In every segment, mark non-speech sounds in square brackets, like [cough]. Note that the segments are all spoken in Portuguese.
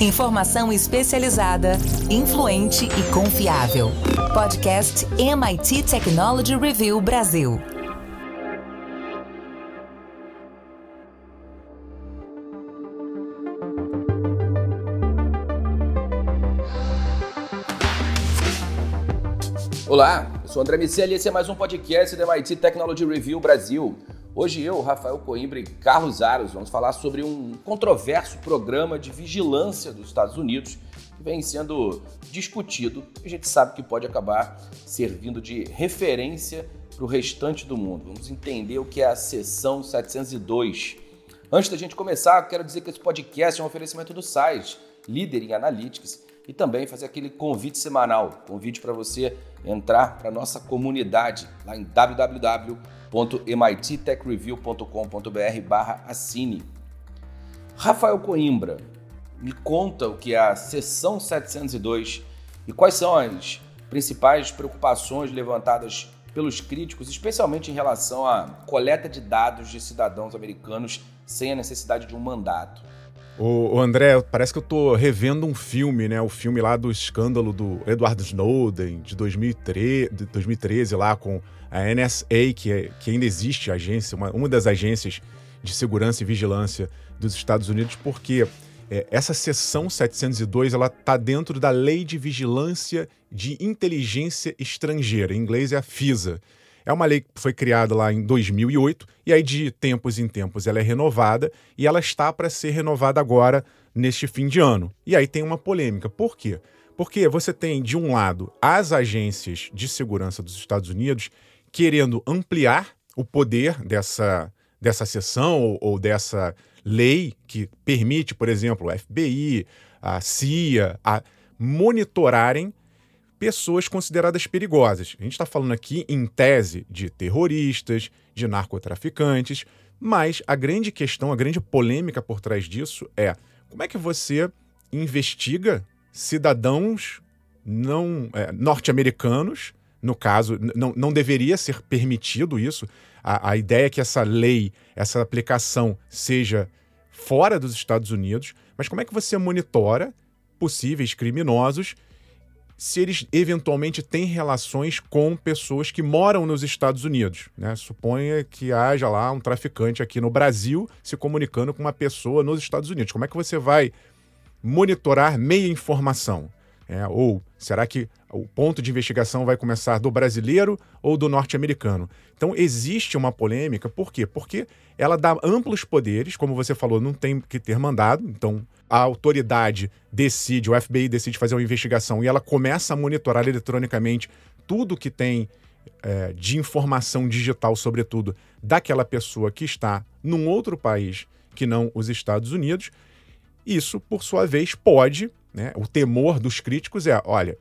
Informação especializada, influente e confiável. Podcast MIT Technology Review Brasil. Olá, eu sou André Miceli e esse é mais um podcast da MIT Technology Review Brasil. Hoje eu, Rafael Coimbra e Carlos Aros vamos falar sobre um controverso programa de vigilância dos Estados Unidos que vem sendo discutido e a gente sabe que pode acabar servindo de referência para o restante do mundo. Vamos entender o que é a seção 702. Antes da gente começar, quero dizer que esse podcast é um oferecimento do site, líder em analytics, e também fazer aquele convite semanal, convite para você entrar para nossa comunidade lá em www.mittechreview.com.br barra assine. Rafael Coimbra, me conta o que é a sessão 702 e quais são as principais preocupações levantadas pelos críticos, especialmente em relação à coleta de dados de cidadãos americanos sem a necessidade de um mandato. O, André, parece que eu tô revendo um filme, né? O filme lá do escândalo do Edward Snowden, de 2013, de 2013 lá com a NSA, que, é, que ainda existe a agência, uma, uma das agências de segurança e vigilância dos Estados Unidos, porque é, essa seção 702 ela está dentro da Lei de Vigilância de Inteligência Estrangeira, em inglês é a FISA. É uma lei que foi criada lá em 2008 e aí de tempos em tempos ela é renovada e ela está para ser renovada agora neste fim de ano. E aí tem uma polêmica. Por quê? Porque você tem, de um lado, as agências de segurança dos Estados Unidos querendo ampliar o poder dessa, dessa seção ou, ou dessa lei que permite, por exemplo, o FBI, a CIA, a monitorarem pessoas consideradas perigosas. A gente está falando aqui, em tese, de terroristas, de narcotraficantes, mas a grande questão, a grande polêmica por trás disso é como é que você investiga cidadãos não é, norte-americanos, no caso, não, não deveria ser permitido isso. A, a ideia é que essa lei, essa aplicação seja fora dos Estados Unidos, mas como é que você monitora possíveis criminosos se eles eventualmente têm relações com pessoas que moram nos Estados Unidos. Né? Suponha que haja lá um traficante aqui no Brasil se comunicando com uma pessoa nos Estados Unidos. Como é que você vai monitorar meia informação? É, ou será que o ponto de investigação vai começar do brasileiro ou do norte-americano? Então existe uma polêmica, por quê? Porque ela dá amplos poderes, como você falou, não tem que ter mandado, então a autoridade decide, o FBI decide fazer uma investigação e ela começa a monitorar eletronicamente tudo que tem é, de informação digital, sobretudo, daquela pessoa que está num outro país que não os Estados Unidos, isso, por sua vez, pode, né, o temor dos críticos é: olha,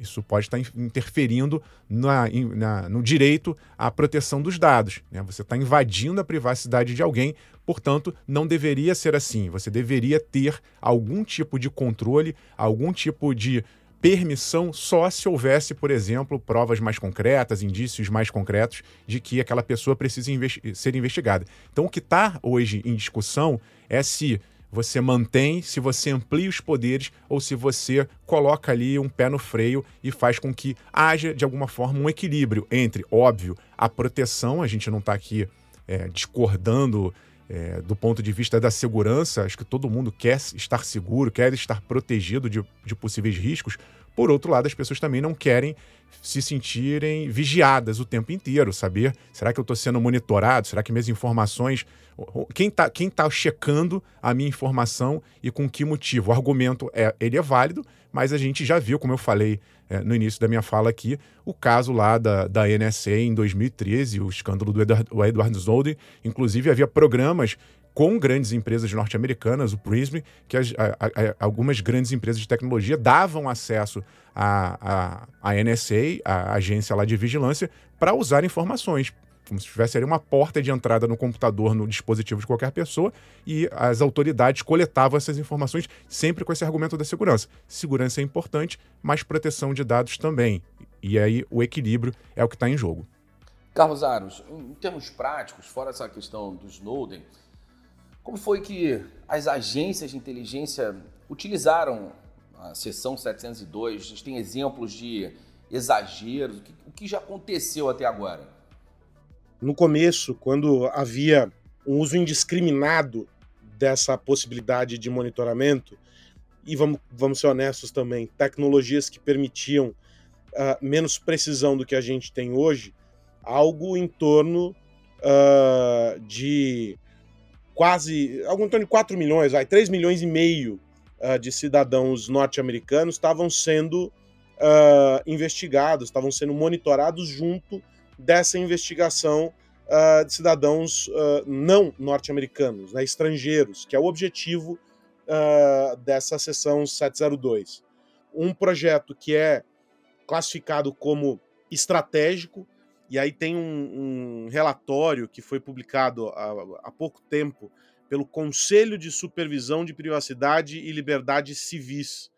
isso pode estar interferindo na, na, no direito à proteção dos dados. Né? Você está invadindo a privacidade de alguém, portanto, não deveria ser assim. Você deveria ter algum tipo de controle, algum tipo de permissão só se houvesse, por exemplo, provas mais concretas, indícios mais concretos de que aquela pessoa precisa investi ser investigada. Então, o que está hoje em discussão é se você mantém, se você amplia os poderes ou se você coloca ali um pé no freio e faz com que haja, de alguma forma, um equilíbrio entre, óbvio, a proteção, a gente não está aqui é, discordando é, do ponto de vista da segurança, acho que todo mundo quer estar seguro, quer estar protegido de, de possíveis riscos. Por outro lado, as pessoas também não querem se sentirem vigiadas o tempo inteiro, saber será que eu estou sendo monitorado, será que minhas informações quem está quem tá checando a minha informação e com que motivo? O argumento é ele é válido, mas a gente já viu, como eu falei é, no início da minha fala aqui, o caso lá da, da NSA em 2013, o escândalo do Edward, Edward Snowden. Inclusive, havia programas com grandes empresas norte-americanas, o Prism, que as, a, a, algumas grandes empresas de tecnologia davam acesso à, à, à NSA, a agência lá de vigilância, para usar informações como se tivesse ali uma porta de entrada no computador, no dispositivo de qualquer pessoa, e as autoridades coletavam essas informações sempre com esse argumento da segurança. Segurança é importante, mas proteção de dados também. E aí o equilíbrio é o que está em jogo. Carlos Aros, em termos práticos, fora essa questão do Snowden, Como foi que as agências de inteligência utilizaram a seção 702? A gente tem exemplos de exageros. O que, o que já aconteceu até agora? No começo, quando havia um uso indiscriminado dessa possibilidade de monitoramento, e vamos, vamos ser honestos também, tecnologias que permitiam uh, menos precisão do que a gente tem hoje, algo em torno uh, de quase, algo em torno de 4 milhões, vai, 3 milhões e meio uh, de cidadãos norte-americanos estavam sendo investigados, estavam sendo monitorados junto dessa investigação de cidadãos não norte-americanos, né, estrangeiros, que é o objetivo uh, dessa sessão 702. Um projeto que é classificado como estratégico, e aí tem um, um relatório que foi publicado há, há, pouco tempo pelo Conselho de Supervisão de Privacidade e Liberdades Civis.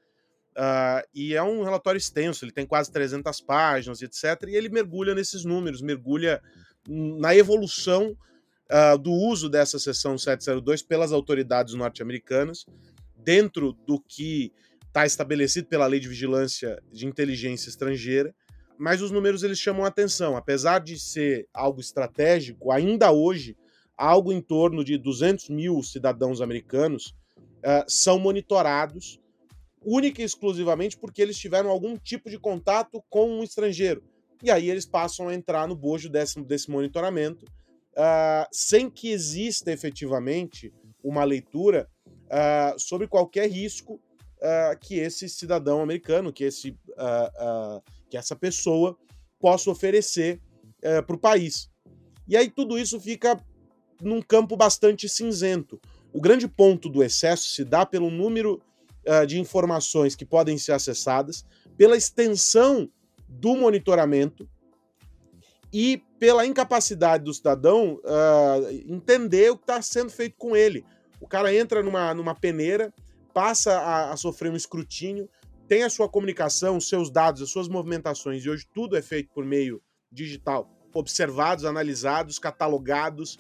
Uh, e é um relatório extenso, ele tem quase 300 páginas, etc. E ele mergulha nesses números, mergulha na evolução uh, do uso dessa seção 702 pelas autoridades norte-americanas, dentro do que está estabelecido pela Lei de Vigilância de Inteligência Estrangeira, mas os números eles chamam a atenção. Apesar de ser algo estratégico, ainda hoje, algo em torno de 200 mil cidadãos americanos uh, são monitorados única e exclusivamente porque eles tiveram algum tipo de contato com um estrangeiro. E aí eles passam a entrar no bojo desse, desse monitoramento uh, sem que exista efetivamente uma leitura uh, sobre qualquer risco uh, que esse cidadão americano, que, esse, que essa pessoa possa oferecer para o país. E aí tudo isso fica num campo bastante cinzento. O grande ponto do excesso se dá pelo número de informações que podem ser acessadas, pela extensão do monitoramento e pela incapacidade do cidadão uh, entender o que está sendo feito com ele. O cara entra numa, numa peneira, passa a, a, sofrer um escrutínio, tem a sua comunicação, os seus dados, as suas movimentações, e hoje tudo é feito por meio digital, observados, analisados, catalogados,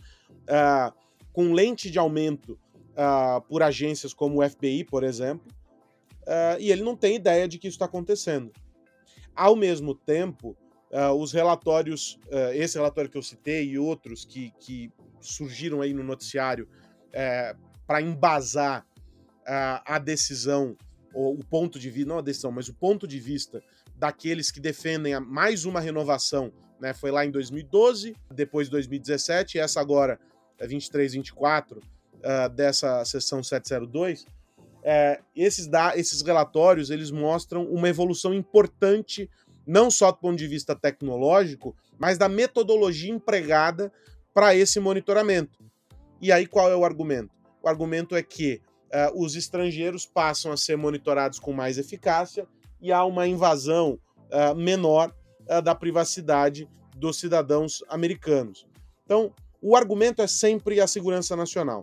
uh, com lente de aumento uh, por agências como o FBI, por exemplo, e ele não tem ideia de que isso está acontecendo. Ao mesmo tempo, uh, os relatórios, uh, esse relatório que eu citei e outros que, que surgiram aí no noticiário uh, para embasar a decisão, ou o ponto de vista, não a decisão, mas o ponto de vista daqueles que defendem mais uma renovação, né? Foi lá em 2012, depois 2017, e essa agora, 23, 24, uh, dessa sessão 702. É, esses, da, esses relatórios eles mostram uma evolução importante não só do ponto de vista tecnológico, mas da metodologia empregada para esse monitoramento. E aí qual é o argumento? O argumento é que uh, os estrangeiros passam a ser monitorados com mais eficácia e há uma invasão uh, menor uh, da privacidade dos cidadãos americanos. Então, o argumento é sempre a segurança nacional.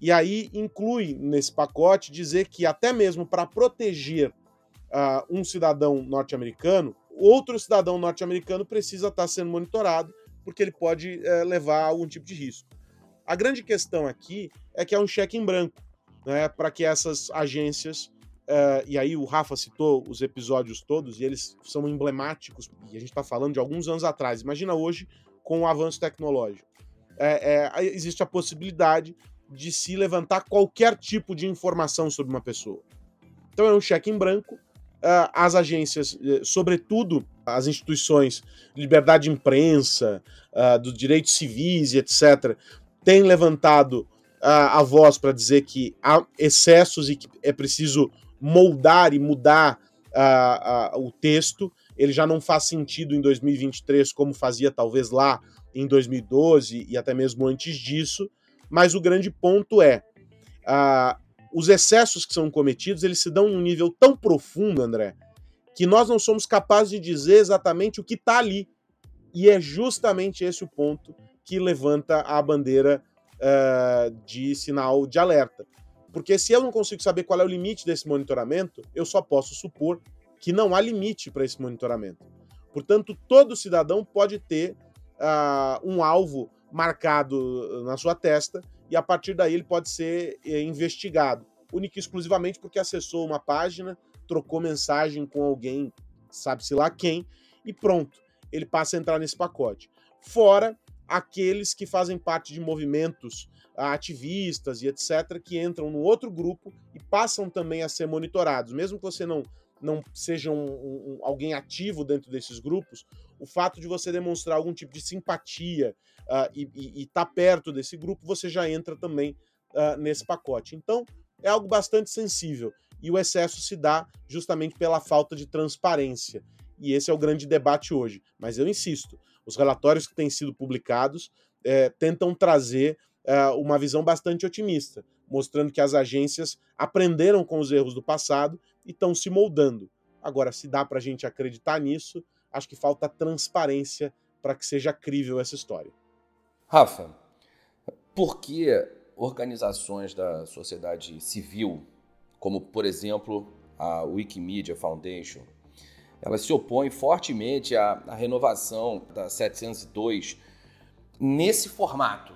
E aí inclui nesse pacote dizer que até mesmo para proteger uh, um cidadão norte-americano, outro cidadão norte-americano precisa estar sendo monitorado, porque ele pode uh, levar a algum tipo de risco. A grande questão aqui é que é um cheque em branco, né, para que essas agências, uh, e aí o Rafa citou os episódios todos, e eles são emblemáticos, e a gente está falando de alguns anos atrás. Imagina hoje com o avanço tecnológico. É, é, existe a possibilidade de se levantar qualquer tipo de informação sobre uma pessoa. Então é um cheque em branco uh, as agências, eh, sobretudo as instituições de liberdade de imprensa, uh, dos direitos civis e etc., têm levantado uh, a voz para dizer que há excessos e que é preciso moldar e mudar o texto. Ele já não faz sentido em 2023 como fazia talvez lá em 2012 e até mesmo antes disso. Mas o grande ponto é os excessos que são cometidos, eles se dão em um nível tão profundo, André, que nós não somos capazes de dizer exatamente o que está ali. E é justamente esse o ponto que levanta a bandeira uh, de sinal de alerta. Porque se eu não consigo saber qual é o limite desse monitoramento, eu só posso supor que não há limite para esse monitoramento. Portanto, todo cidadão pode ter uh, um alvo marcado na sua testa e a partir daí ele pode ser é, investigado, única e exclusivamente porque acessou uma página, trocou mensagem com alguém, sabe-se lá quem, e pronto, ele passa a entrar nesse pacote. Fora aqueles que fazem parte de movimentos ativistas e etc., que entram no outro grupo e passam também a ser monitorados. Mesmo que você não, não seja um, um, alguém ativo dentro desses grupos, o fato de você demonstrar algum tipo de simpatia uh, e estar tá perto desse grupo, você já entra também uh, nesse pacote. Então, é algo bastante sensível. E o excesso se dá justamente pela falta de transparência. E esse é o grande debate hoje. Mas eu insisto, os relatórios que têm sido publicados é, tentam trazer é, uma visão bastante otimista, mostrando que as agências aprenderam com os erros do passado e estão se moldando. Agora, se dá para a gente acreditar nisso, acho que falta transparência para que seja crível essa história. Rafa, por que organizações da sociedade civil, como por exemplo a Wikimedia Foundation, ela se opõe fortemente à, à renovação da 702 nesse formato.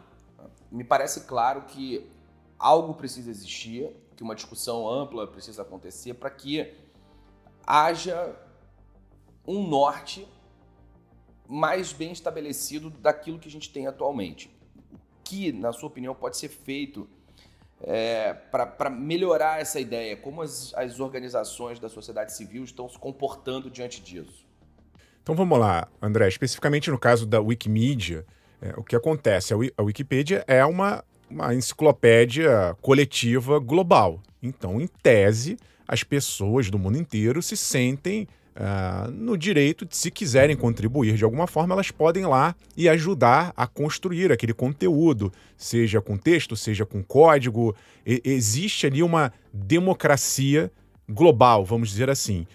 Me parece claro que algo precisa existir, que uma discussão ampla precisa acontecer para que haja um norte mais bem estabelecido daquilo que a gente tem atualmente. O que, na sua opinião, pode ser feito é, para melhorar essa ideia? Como as, as organizações da sociedade civil estão se comportando diante disso? Então vamos lá, André. Especificamente no caso da Wikimedia, é, o que acontece? A, Wikipedia é uma, uma enciclopédia coletiva global. Então, em tese, as pessoas do mundo inteiro se sentem uh, no direito de, se quiserem contribuir de alguma forma, elas podem ir lá e ajudar a construir aquele conteúdo, seja com texto, seja com código. E, existe ali uma democracia global, vamos dizer assim.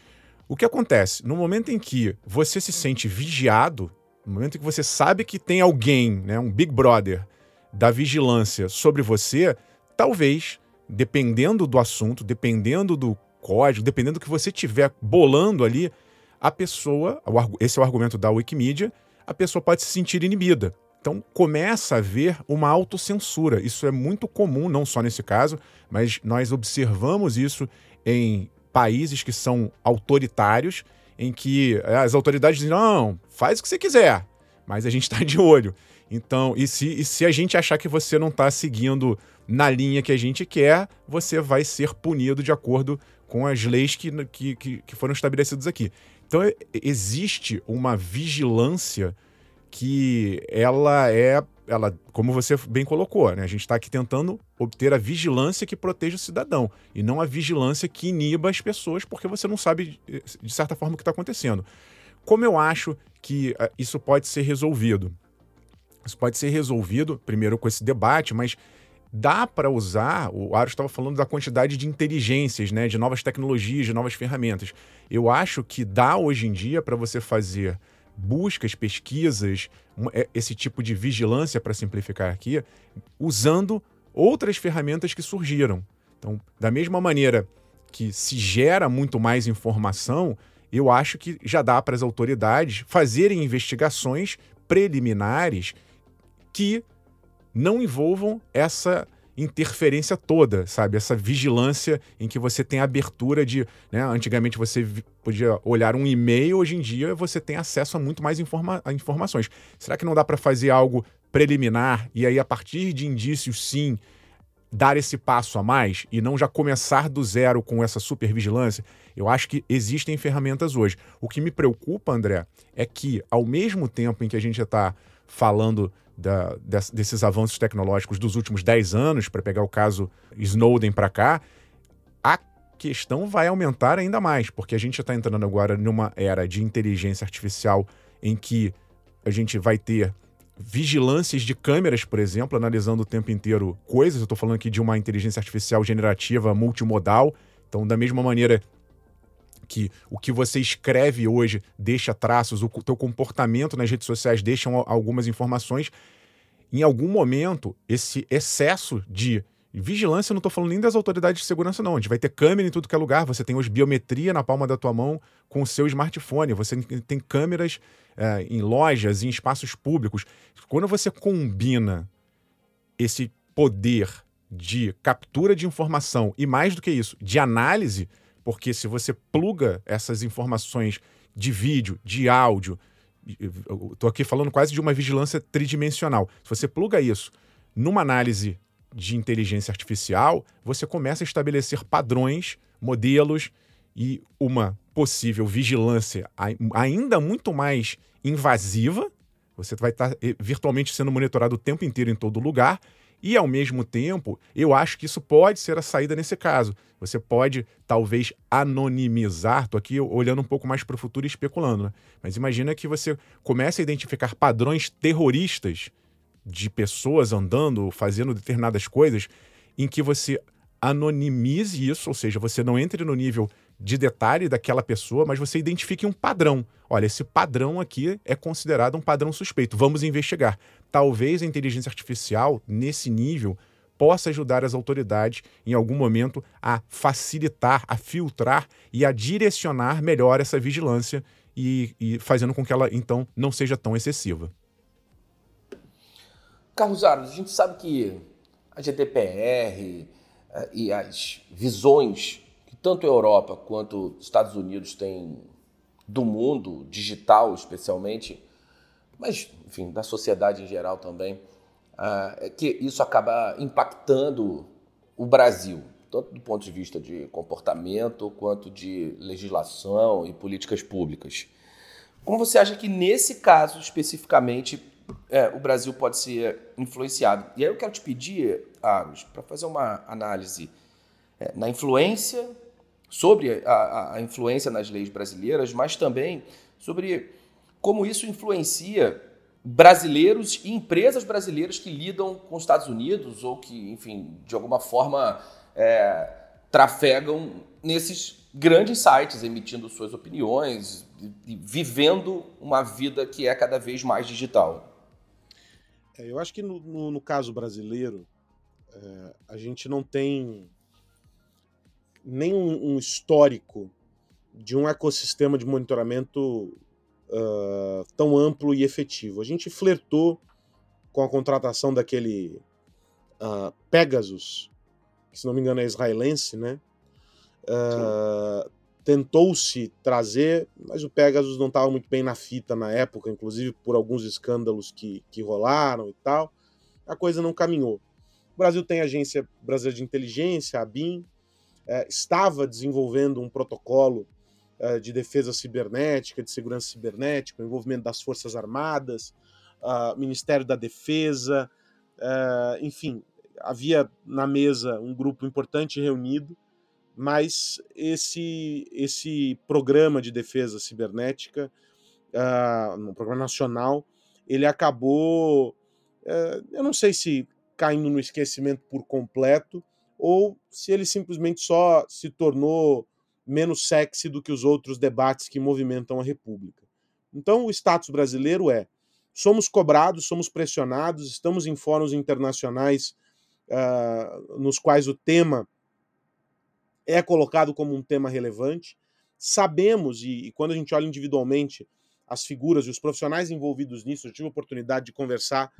O que acontece? No momento em que você se sente vigiado, no momento em que você sabe que tem alguém, né, um Big Brother da vigilância sobre você, talvez, dependendo do assunto, dependendo do código, dependendo do que você estiver bolando ali, a pessoa, esse é o argumento da Wikimedia, a pessoa pode se sentir inibida. Então começa a haver uma autocensura. Isso é muito comum, não só nesse caso, mas nós observamos isso em países que são autoritários, em que as autoridades dizem: não, faz o que você quiser, mas a gente está [laughs] de olho. Então, e se, e se a gente achar que você não está seguindo na linha que a gente quer, você vai ser punido de acordo com as leis que, que, que foram estabelecidas aqui. Então, existe uma vigilância que ela é, ela, como você bem colocou, né? a gente está aqui tentando obter a vigilância que proteja o cidadão e não a vigilância que iniba as pessoas, porque você não sabe, de certa forma, o que está acontecendo. Como eu acho que uh, isso pode ser resolvido? Isso pode ser resolvido, primeiro, com esse debate, mas dá para usar, o Aro estava falando da quantidade de inteligências, né, de novas tecnologias, de novas ferramentas. Eu acho que dá hoje em dia para você fazer buscas, pesquisas, é, esse tipo de vigilância, para simplificar aqui, usando outras ferramentas que surgiram. Então, da mesma maneira que se gera muito mais informação, eu acho que já dá para as autoridades fazerem investigações preliminares que não envolvam essa interferência toda, sabe? Essa vigilância em que você tem abertura de. Né? Antigamente você podia olhar um e-mail, hoje em dia você tem acesso a muito mais informa informações. Será que não dá para fazer algo preliminar e aí, a partir de indícios, sim, dar esse passo a mais e não já começar do zero com essa supervigilância? Eu acho que existem ferramentas hoje. O que me preocupa, André, é que, ao mesmo tempo em que a gente está falando da, desses avanços tecnológicos dos últimos 10 anos, para pegar o caso Snowden para cá, a questão vai aumentar ainda mais, porque a gente está entrando agora numa era de inteligência artificial em que a gente vai ter vigilâncias de câmeras, por exemplo, analisando o tempo inteiro coisas. Eu estou falando aqui de uma inteligência artificial generativa multimodal. Então, da mesma maneira que o que você escreve hoje deixa traços, o teu comportamento nas redes sociais deixa algumas informações. Em algum momento, esse excesso de vigilância, não estou falando nem das autoridades de segurança, não. A gente vai ter câmera em tudo que é lugar, você tem hoje biometria na palma da tua mão com o seu smartphone, você tem câmeras é, em lojas, em espaços públicos. Quando você combina esse poder de captura de informação e, mais do que isso, de análise, porque se você pluga essas informações de vídeo, de áudio, estou aqui falando quase de uma vigilância tridimensional. Se você pluga isso numa análise de inteligência artificial, você começa a estabelecer padrões, modelos e uma possível vigilância ainda muito mais invasiva. Você vai estar eh, virtualmente sendo monitorado o tempo inteiro em todo lugar e, ao mesmo tempo, eu acho que isso pode ser a saída nesse caso. Você pode, talvez, anonimizar. Estou aqui olhando um pouco mais para o futuro e especulando, né? Mas imagina que você comece a identificar padrões terroristas de pessoas andando, fazendo determinadas coisas, em que você anonimize isso, ou seja, você não entre no nível de detalhe daquela pessoa, mas você identifique um padrão. Olha, esse padrão aqui é considerado um padrão suspeito. Vamos investigar. Talvez a inteligência artificial, nesse nível, possa ajudar as autoridades, em algum momento, a facilitar, a filtrar e a direcionar melhor essa vigilância e, e fazendo com que ela, então, não seja tão excessiva. Carlos Aros, a gente sabe que a GDPR eh, e as visões tanto a Europa quanto os Estados Unidos têm do mundo digital, especialmente, mas, enfim, da sociedade em geral também, ah, é que isso acaba impactando o Brasil, tanto do ponto de vista de comportamento quanto de legislação e políticas públicas. Como você acha que nesse caso especificamente é, o Brasil pode ser influenciado. E aí eu quero te pedir, Aros, para fazer uma análise é, na influência, sobre a, a, influência nas leis brasileiras, mas também sobre como isso influencia brasileiros e empresas brasileiras que lidam com os Estados Unidos ou que, enfim, de alguma forma é, trafegam nesses grandes sites, emitindo suas opiniões e vivendo uma vida que é cada vez mais digital. É, eu acho que no, no, no caso brasileiro, é, a gente não tem nem um, um, histórico de um ecossistema de monitoramento uh, tão amplo e efetivo. A gente flertou com a contratação daquele uh, Pegasus, que se não me engano é israelense, né? Uh, tentou-se trazer, mas o Pegasus não estava muito bem na fita na época, inclusive por alguns escândalos que, que rolaram e tal. A coisa não caminhou. O Brasil tem a Agência Brasileira de Inteligência, a BIM, é, estava desenvolvendo um protocolo é, de defesa cibernética, de segurança cibernética, o envolvimento das Forças Armadas, Ministério da Defesa, uh, enfim, havia na mesa um grupo importante reunido mas esse, esse programa de defesa cibernética, um programa nacional, ele acabou, eu não sei se caindo no esquecimento por completo, ou se ele simplesmente só se tornou menos sexy do que os outros debates que movimentam a República. Então, o status brasileiro é: somos cobrados, somos pressionados, estamos em fóruns internacionais uh, nos quais o tema é colocado como um tema relevante. Sabemos, e, e, quando a gente olha individualmente as figuras e os profissionais envolvidos nisso, eu tive a oportunidade de conversar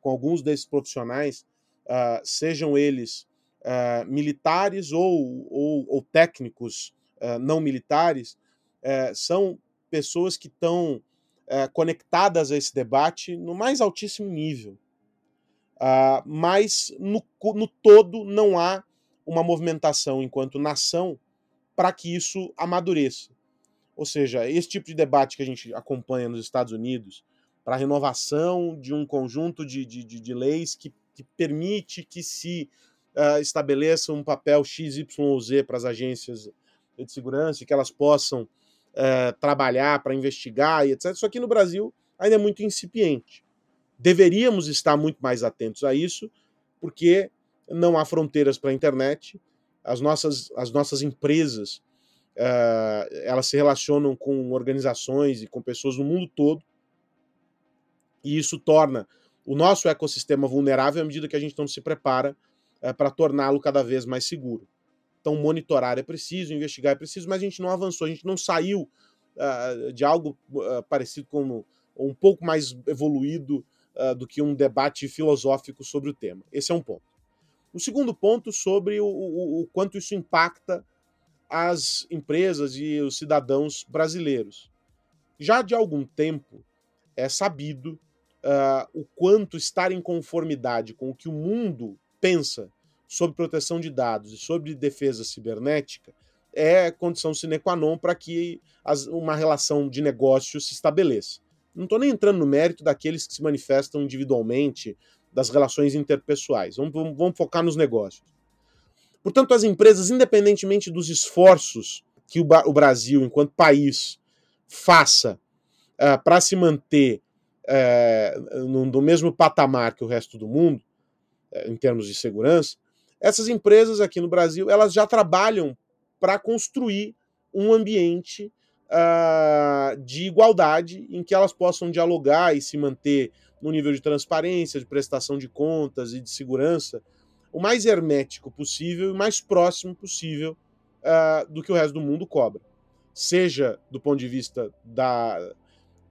com alguns desses profissionais, uh, sejam eles uh, militares ou, ou, ou técnicos uh, não militares, eh, são pessoas que estão conectadas a esse debate no mais altíssimo nível. mas no, no todo não há uma movimentação enquanto nação para que isso amadureça. Ou seja, esse tipo de debate que a gente acompanha nos Estados Unidos para a renovação de um conjunto de, de, de, de leis que, que, permite que se uh, estabeleça um papel XYZ para as agências de segurança que elas possam uh, trabalhar para investigar e etc. Isso aqui no Brasil ainda é muito incipiente. Deveríamos estar muito mais atentos a isso, porque não há fronteiras para a internet. As nossas, as nossas empresas uh, elas se relacionam com organizações e com pessoas no mundo todo. E isso torna o nosso ecossistema vulnerável à medida que a gente não se prepara uh, para torná-lo cada vez mais seguro. Então, monitorar é preciso, investigar é preciso, mas a gente não avançou, a gente não saiu uh, de algo parecido com um pouco mais evoluído do que um debate filosófico sobre o tema. Esse é um ponto. O segundo ponto sobre o, o, o quanto isso impacta as empresas e os cidadãos brasileiros. Já de algum tempo é sabido uh, o quanto estar em conformidade com o que o mundo pensa sobre proteção de dados e sobre defesa cibernética é condição sine qua non para que as, uma relação de negócio se estabeleça. Não estou nem entrando no mérito daqueles que se manifestam individualmente, das relações interpessoais. Vamos, vamos, vamos focar nos negócios. Portanto, as empresas, independentemente dos esforços que o, o Brasil, enquanto país, faça uh, eh, para se manter uh, no, no, mesmo patamar que o resto do mundo, em termos de segurança, essas empresas aqui no Brasil elas já trabalham para construir um ambiente uh, de igualdade em que elas possam dialogar e se manter no nível de transparência, de prestação de contas e de segurança o mais hermético possível e mais próximo possível uh, do que o resto do mundo cobra. Seja do ponto de vista da,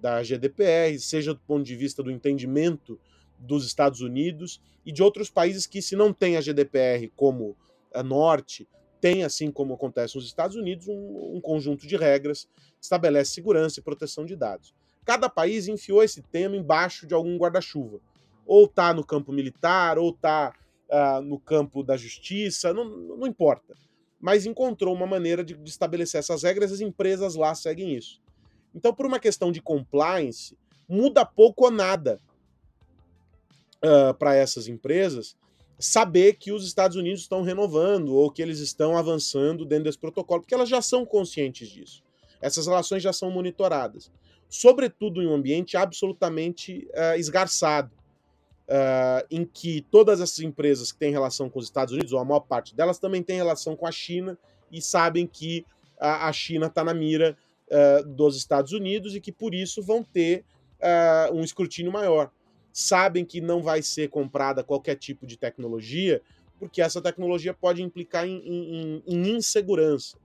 da GDPR, seja do ponto de vista do entendimento dos Estados Unidos e de outros países que, se não tem a GDPR como a norte, tem, assim como acontece nos Estados Unidos, um, um conjunto de regras que estabelece segurança e proteção de dados. Cada país enfiou esse tema embaixo de algum guarda-chuva. Ou está no campo militar, ou está uh, ah, no campo da justiça, não, não importa. Mas encontrou uma maneira de, de estabelecer essas regras, as empresas lá seguem isso. Então, por uma questão de compliance, muda pouco ou nada uh, para essas empresas saber que os Estados Unidos estão renovando ou que eles estão avançando dentro desse protocolo, porque elas já são conscientes disso. Essas relações já são monitoradas, sobretudo em um ambiente absolutamente uh, esgarçado, uh, em que todas essas empresas que têm relação com os Estados Unidos, ou a maior parte delas, também tem relação com a China e sabem que a, a China está na mira uh, dos Estados Unidos e que por isso vão ter um escrutínio maior sabem que não vai ser comprada qualquer tipo de tecnologia, porque essa tecnologia pode implicar em, em, em insegurança.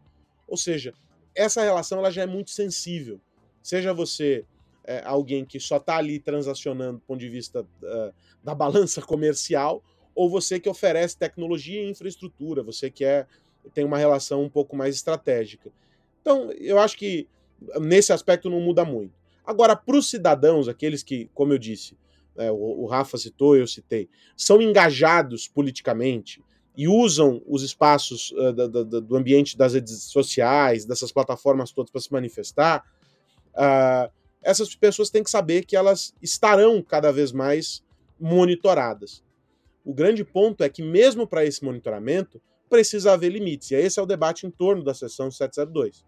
Ou seja, essa relação ela já é muito sensível. Seja você é, alguém que só está ali transacionando do ponto de vista uh, da balança comercial, ou você que oferece tecnologia e infraestrutura, você que é, tem uma relação um pouco mais estratégica. Então, eu acho que nesse aspecto não muda muito. Agora, para os cidadãos, aqueles que, como eu disse, é, o, o Rafa citou, eu citei, são engajados politicamente e usam os espaços uh, da, da, do ambiente das redes sociais, dessas plataformas todas para se manifestar, uh, essas pessoas têm que saber que elas estarão cada vez mais monitoradas. O grande ponto é que, mesmo para esse monitoramento, precisa haver limites. E esse é o debate em torno da seção 702.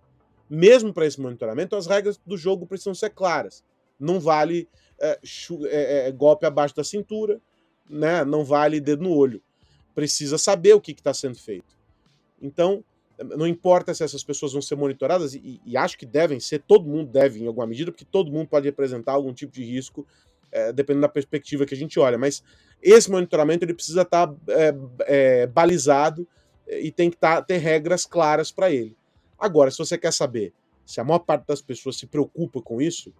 Mesmo para esse monitoramento, as regras do jogo precisam ser claras. Não vale é, é, é, golpe abaixo da cintura, né? não vale dedo no olho. Precisa saber o que está sendo feito. Então, não importa se essas pessoas vão ser monitoradas, e, e, acho que devem ser, todo mundo deve em alguma medida, porque todo mundo pode representar algum tipo de risco, é, dependendo da perspectiva que a gente olha. Mas esse monitoramento ele precisa estar tá, é, é, balizado e tem que tá, ter regras claras para ele. Agora, se você quer saber se a maior parte das pessoas se preocupa com isso,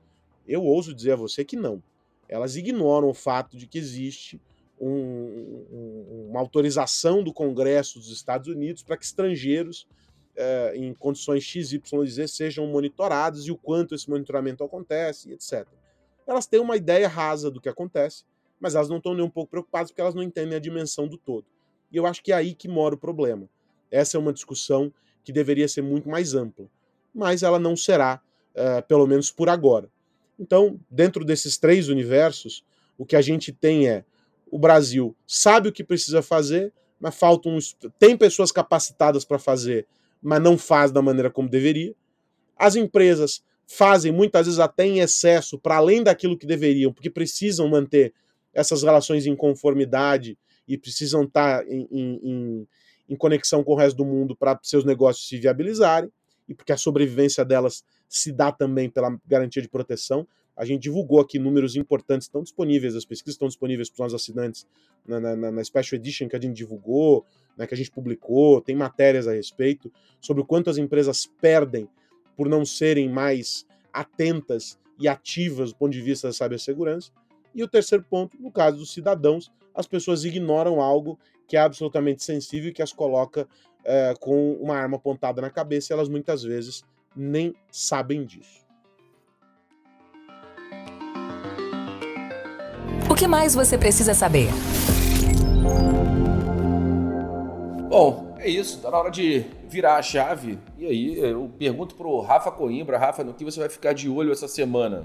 eu ouso dizer a você que não. Elas ignoram o fato de que existe um, um, uma autorização do Congresso dos Estados Unidos para que estrangeiros é, em condições XYZ sejam monitorados e o quanto esse monitoramento acontece, etc. Elas têm uma ideia rasa do que acontece, mas elas não estão nem um pouco preocupadas porque elas não entendem a dimensão do todo. E eu acho que é aí que mora o problema. Essa é uma discussão que deveria ser muito mais ampla, mas ela não será, é, pelo menos por agora. Então, dentro desses três universos, o que a gente tem é o Brasil sabe o que precisa fazer, mas faltam tem pessoas capacitadas para fazer, mas não faz da maneira como deveria. As empresas fazem muitas vezes até em excesso, para além daquilo que deveriam, porque precisam manter essas relações em conformidade e precisam estar tá em, em, em conexão com o resto do mundo para seus negócios se viabilizarem e porque a sobrevivência delas se dá também pela garantia de proteção. A gente divulgou aqui números importantes, estão disponíveis, as pesquisas estão disponíveis para os nossos assinantes na, na, na, Special Edition que a gente divulgou, né, que a gente publicou, tem matérias a respeito sobre o quanto as empresas perdem por não serem mais atentas e ativas do ponto de vista da cibersegurança. E o terceiro ponto, no caso dos cidadãos, as pessoas ignoram algo que é absolutamente sensível e que as coloca é, com uma arma apontada na cabeça e elas muitas vezes nem sabem disso. O que mais você precisa saber? Bom, é isso. Tá na hora de virar a chave. E aí, eu pergunto pro Rafa Coimbra, Rafa, no que você vai ficar de olho essa semana?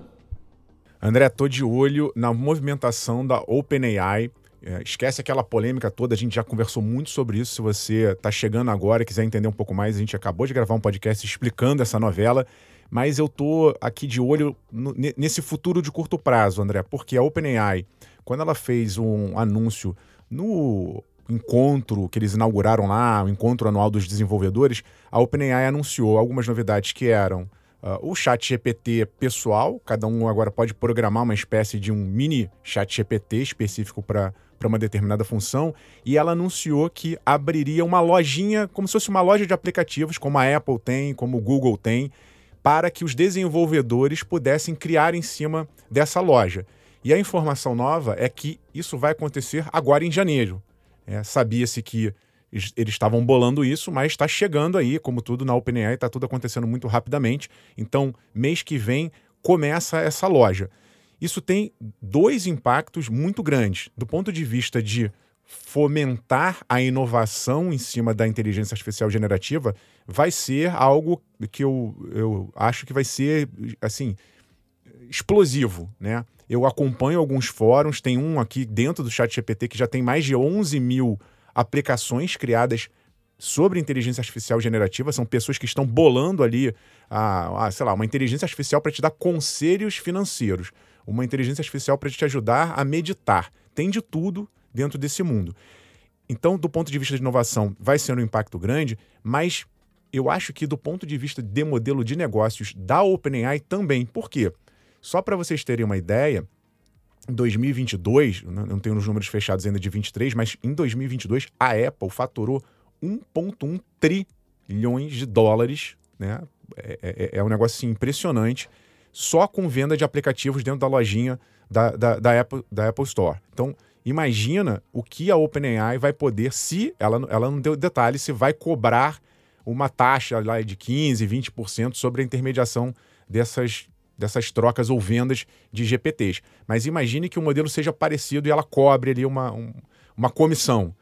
André, tô de olho na movimentação da OpenAI. É, esquece aquela polêmica toda, a gente já conversou muito sobre isso. Se você está chegando agora e quiser entender um pouco mais, a gente acabou de gravar um podcast explicando essa novela. Mas eu tô aqui de olho no, nesse futuro de curto prazo, André, porque a OpenAI, quando ela fez um anúncio no encontro que eles inauguraram lá, o encontro anual dos desenvolvedores, a OpenAI anunciou algumas novidades que eram Uh, o chat GPT pessoal, cada um agora pode programar uma espécie de um mini chat GPT específico para uma determinada função, e ela anunciou que abriria uma lojinha, como se fosse uma loja de aplicativos, como a Apple tem, como o Google tem, para que os desenvolvedores pudessem criar em cima dessa loja. E a informação nova é que isso vai acontecer agora em janeiro. É, Sabia-se que eles estavam bolando isso, mas está chegando aí, como tudo na OpenAI, está tudo acontecendo muito rapidamente. Então, mês que vem começa essa loja. Isso tem dois impactos muito grandes. Do ponto de vista de fomentar a inovação em cima da inteligência artificial generativa, vai ser algo que eu, eu acho que vai ser, assim, explosivo, né? Eu acompanho alguns fóruns, tem um aqui dentro do chat GPT que já tem mais de 11 mil aplicações criadas sobre inteligência artificial generativa, são pessoas que estão bolando ali, a, a sei lá, uma inteligência artificial para te dar conselhos financeiros, uma inteligência artificial para te ajudar a meditar. Tem de tudo dentro desse mundo. Então, do ponto de vista de inovação, vai ser um impacto grande, mas eu acho que do ponto de vista de modelo de negócios da OpenAI também. Por quê? Só para vocês terem uma ideia, em 2022, não tenho os números fechados ainda de 23, mas em 2022 a Apple faturou 1,1 trilhões de dólares, né? É, é, é, um negócio assim, impressionante, só com venda de aplicativos dentro da lojinha da, da, da, Apple, da Apple Store. Então, imagina o que a OpenAI vai poder, se ela, ela não deu detalhe, se vai cobrar uma taxa lá de 15%, 20% sobre a intermediação dessas, dessas trocas ou vendas de GPTs. Mas imagine que o modelo seja parecido e ela cobre ali uma, um, uma comissão.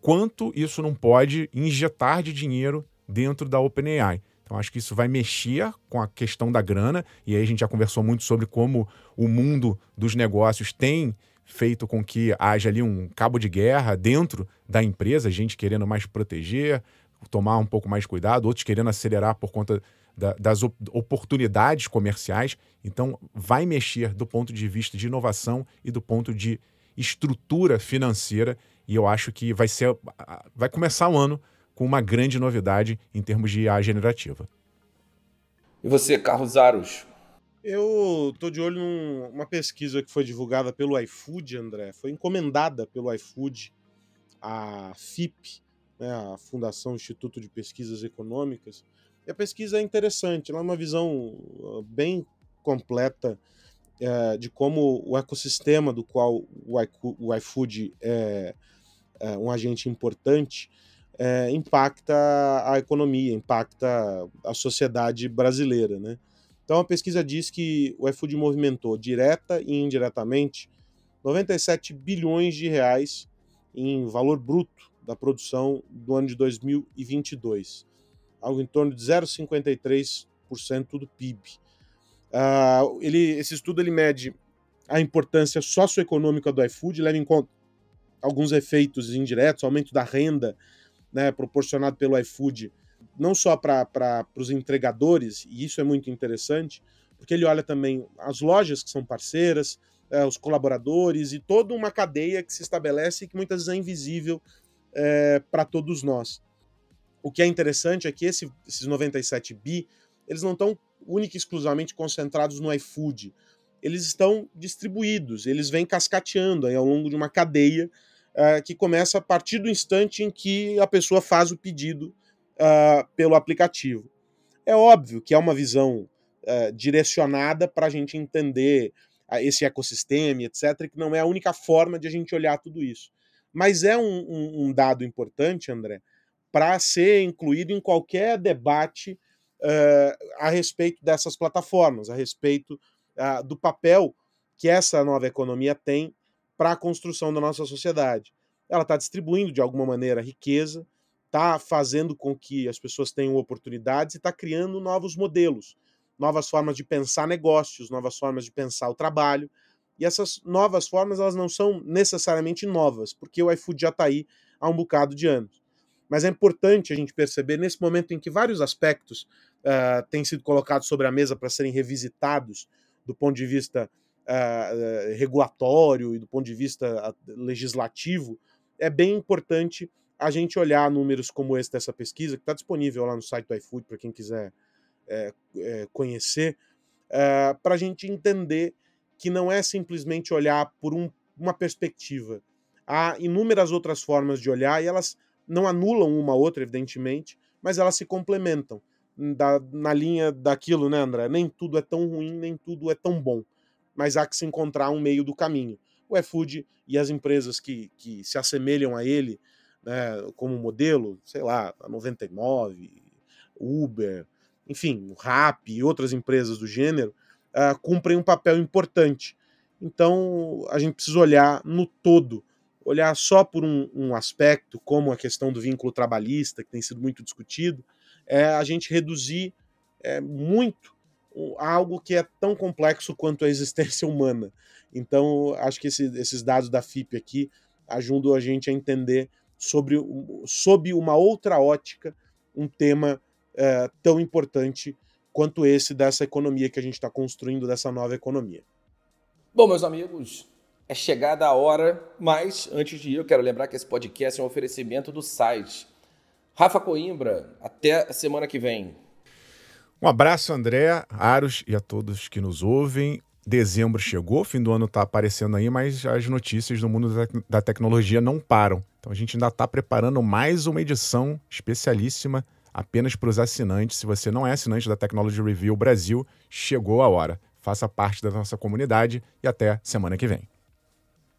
Quanto isso não pode injetar de dinheiro dentro da OpenAI? Então, acho que isso vai mexer com a questão da grana, e aí a gente já conversou muito sobre como o mundo dos negócios tem feito com que haja ali um cabo de guerra dentro da empresa, gente querendo mais proteger, tomar um pouco mais cuidado, outros querendo acelerar por conta da, das oportunidades comerciais. Então, vai mexer do ponto de vista de inovação e do ponto de estrutura financeira. E eu acho que vai ser, vai começar o ano com uma grande novidade em termos de IA generativa. E você, Carlos Aros? Eu tô de olho numa pesquisa que foi divulgada pelo iFood, André. Foi encomendada pelo iFood, a FIP, né, a Fundação Instituto de Pesquisas Econômicas, e a pesquisa é interessante, ela é uma visão ah, bem completa é, de como o ecossistema do qual o iFood é, é um agente importante é, impacta a economia, impacta a sociedade brasileira. Né? Então a pesquisa diz que o iFood movimentou direta e indiretamente 97 bilhões de reais em valor bruto da produção do ano de 2022 algo em torno de 0,53% do PIB. Uh, ah, ele, esse estudo ele mede a importância socioeconômica do iFood, leva em conta alguns efeitos indiretos, aumento da renda né, proporcionado pelo iFood, não só para os entregadores, e isso é muito interessante, porque ele olha também as lojas que são parceiras, é, os colaboradores e toda uma cadeia que se estabelece e que muitas vezes é invisível é, para todos nós. O que é interessante é que esse, esses 97 bi, eles não estão única e exclusivamente concentrados no iFood. Eles estão distribuídos, eles vêm cascateando aí ao longo de uma cadeia uh, que começa a partir do instante em que a pessoa faz o pedido uh, pelo aplicativo. É óbvio que é uma visão uh, direcionada para a gente entender esse ecossistema, etc., que não é a única forma de a gente olhar tudo isso. Mas é um, um, um dado importante, André, para ser incluído em qualquer debate a respeito dessas plataformas, a respeito do papel que essa nova economia tem para a construção da nossa sociedade. Ela está distribuindo de alguma maneira riqueza, está fazendo com que as pessoas tenham oportunidades e está criando novos modelos, novas formas de pensar negócios, novas formas de pensar o trabalho. E essas novas formas elas não são necessariamente novas, porque o iFood já está aí há um bocado de anos. Mas é importante a gente perceber, nesse momento em que vários aspectos uh, têm sido colocados sobre a mesa para serem revisitados do ponto de vista uh, regulatório e do ponto de vista legislativo, é bem importante a gente olhar números como esse dessa pesquisa, que está disponível lá no site do iFood para quem quiser é, é, conhecer, é, para a gente entender que não é simplesmente olhar por um, uma perspectiva. Há inúmeras outras formas de olhar e elas não anulam uma outra, evidentemente, mas elas se complementam. Da, na linha daquilo, né, André? Nem tudo é tão ruim, nem tudo é tão bom. Mas há que se encontrar um meio do caminho. O iFood e as empresas que, que se assemelham a ele, né, como modelo, sei lá, a 99, Uber, enfim, o Rap e outras empresas do gênero, uh, cumprem um papel importante. Então, a gente precisa olhar no todo, olhar só por um, um aspecto, como a questão do vínculo trabalhista, que tem sido muito discutido, é a gente reduzir é, muito algo que é tão complexo quanto a existência [laughs] humana. Então, acho que esse, esses dados da FIP aqui ajudam a gente a entender sobre, sob uma outra ótica um tema é, tão importante quanto esse dessa economia que a gente está construindo, dessa nova economia. Bom, meus amigos, é chegada a hora, mas antes de ir, eu quero lembrar que esse podcast é um oferecimento do site. Rafa Coimbra, até a semana que vem. Um abraço, André, Aros e a todos que nos ouvem. Dezembro chegou, fim do ano está aparecendo aí, mas as notícias do mundo da tecnologia não param. Então a gente ainda está preparando mais uma edição especialíssima apenas para os assinantes. Se você não é assinante da Technology Review Brasil, chegou a hora. Faça parte da nossa comunidade e até semana que vem.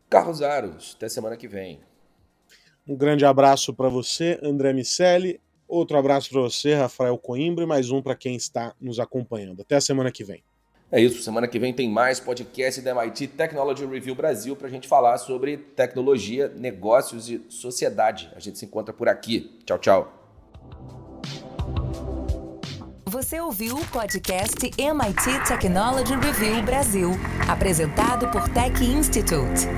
Carlos Aros, até semana que vem. Um grande abraço para você, André Miceli. Outro abraço para você, Rafael Coimbra, e mais um para quem está nos acompanhando. Até a semana que vem. É isso, semana que vem tem mais podcast da MIT Technology Review Brasil para a gente falar sobre tecnologia, negócios e sociedade. A gente se encontra por aqui. Tchau, tchau. Você ouviu o podcast MIT Technology Review Brasil, apresentado por Tech Institute.